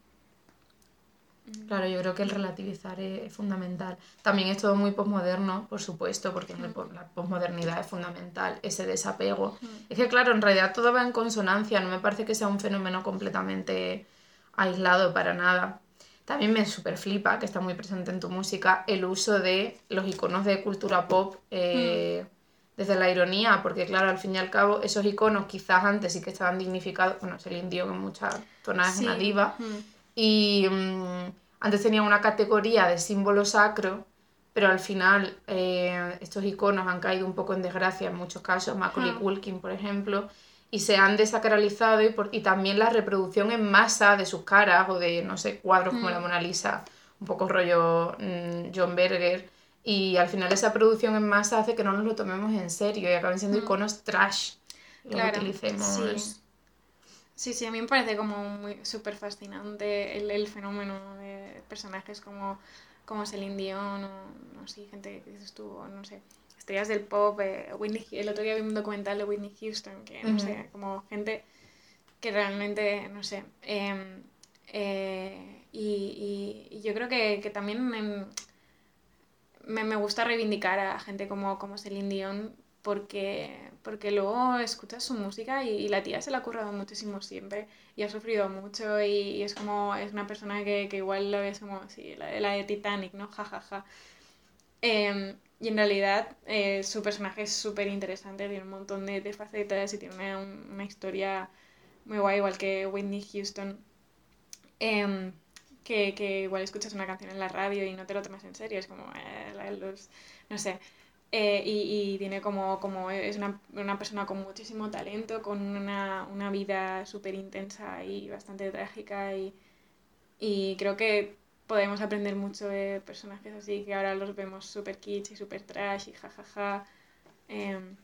Speaker 1: Claro, yo creo que el relativizar es, fundamental. También es todo muy posmoderno, por supuesto, porque la posmodernidad es fundamental, ese desapego. Es que, claro, en realidad todo va en consonancia, no me parece que sea un fenómeno completamente aislado para nada. También me super flipa, que está muy presente en tu música, el uso de los iconos de cultura pop eh, desde la ironía, porque claro, al fin y al cabo, esos iconos quizás antes sí que estaban dignificados, bueno, Celine Dion en muchas zonas es una
Speaker 2: Sí,
Speaker 1: diva,
Speaker 2: mm.
Speaker 1: y mm, antes tenía una categoría de símbolo sacro, pero al final eh, estos iconos han caído un poco en desgracia en muchos casos, Macaulay
Speaker 2: Ajá.
Speaker 1: Culkin, por ejemplo, y se han desacralizado y, por- y también la reproducción en masa de sus caras o de, no sé, cuadros como
Speaker 2: Mm.
Speaker 1: la Mona Lisa, un poco rollo mm, John Berger, y al final esa producción en masa hace que no nos lo tomemos en serio y acaben siendo
Speaker 2: Mm.
Speaker 1: iconos trash. Que utilicemos.
Speaker 2: sí. Sí, sí, a mí me parece como muy súper fascinante el, el fenómeno de personajes como, como Celine Dion o, no sé, gente que dices tú, o no sé, estrellas del pop, eh, Whitney, el otro día vi un documental de Whitney Houston, que no sé, como gente que realmente, no sé, em, eh, y, y- y yo creo que, que también em, me, me gusta reivindicar a gente como, como Celine Dion porque, porque luego escuchas su música y, la tía se la ha currado muchísimo siempre y ha sufrido mucho y, es como, es una persona que, que igual lo ves como, la, la de Titanic, ¿no? Ja, ja, ja. Em, y en realidad eh, su personaje es súper interesante, tiene un montón de, de facetas y tiene una, una historia muy guay, igual que Whitney Houston. Em, que, que igual escuchas una canción en la radio y no te lo tomas en serio, es como eh, los, no sé. Eh, y, y tiene como, como es una, una persona con muchísimo talento, con una, una vida súper intensa y bastante trágica y, y creo que podemos aprender mucho de personajes así que ahora los vemos súper kitsch y súper trash y jajaja. Em,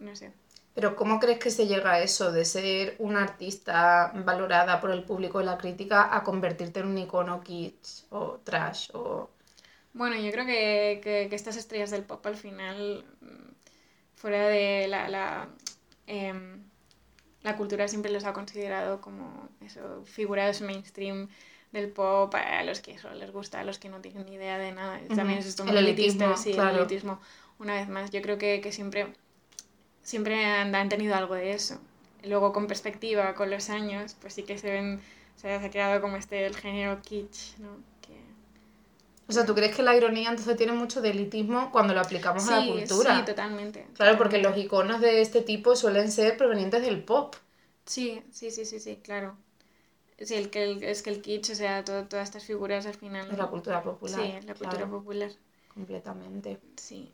Speaker 2: no sé.
Speaker 1: Pero ¿cómo crees que se llega a eso de ser una artista valorada por el público y la crítica a convertirte en un icono kitsch o trash o...
Speaker 2: Bueno, yo creo que, que, estas estrellas del pop al final, mm, fuera de la, la, em, la cultura siempre los ha considerado como eso, figuras mainstream del pop a los que eso les gusta, a los que no tienen ni idea de nada. También es esto
Speaker 1: el elitismo,
Speaker 2: sí,
Speaker 1: claro.
Speaker 2: el elitismo. Una vez más, yo creo que, que siempre siempre han, han, tenido algo de eso. Luego con perspectiva, con los años, pues sí que se ven, se ha creado como este el género kitsch, ¿no? Que...
Speaker 1: O sea, ¿tú crees que la ironía entonces tiene mucho de elitismo cuando lo aplicamos
Speaker 2: sí,
Speaker 1: a la cultura?
Speaker 2: Sí, totalmente.
Speaker 1: Claro,
Speaker 2: totalmente.
Speaker 1: porque los iconos de este tipo suelen ser provenientes del pop.
Speaker 2: Sí, sí, sí, sí, sí, claro. Sí, el que el, es que el kitsch, o sea, todo, todas estas figuras al final...
Speaker 1: Es la cultura popular.
Speaker 2: Sí, la cultura
Speaker 1: claro,
Speaker 2: popular.
Speaker 1: Completamente.
Speaker 2: Sí,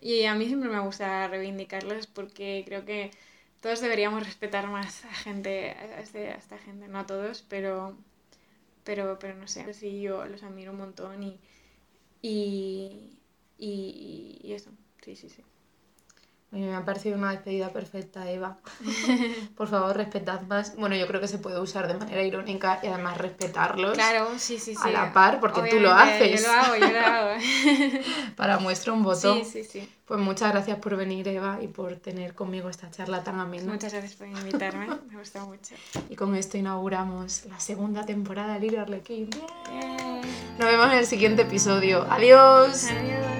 Speaker 2: Y a mí siempre me gusta reivindicarlos porque creo que todos deberíamos respetar más a gente, a, este, a esta gente, no a todos, pero, pero, pero no sé, sí, yo los admiro un montón y, y, y eso, sí, sí, sí.
Speaker 1: Me ha parecido una despedida perfecta, Eva. Por favor, respetad más. Bueno, yo creo que se puede usar de manera irónica y además respetarlos.
Speaker 2: Claro, sí, sí, sí.
Speaker 1: A la par, porque
Speaker 2: Obviamente,
Speaker 1: tú lo haces.
Speaker 2: Yo lo hago, yo lo hago.
Speaker 1: Para muestra un botón.
Speaker 2: Sí, sí, sí.
Speaker 1: Pues muchas gracias por venir, Eva, y por tener conmigo esta charla tan amena.
Speaker 2: Muchas gracias por invitarme, me gustó mucho.
Speaker 1: Y con esto inauguramos la segunda temporada de Little Arlequín.
Speaker 2: Yeah.
Speaker 1: Nos vemos en el siguiente episodio. Adiós.
Speaker 2: Adiós.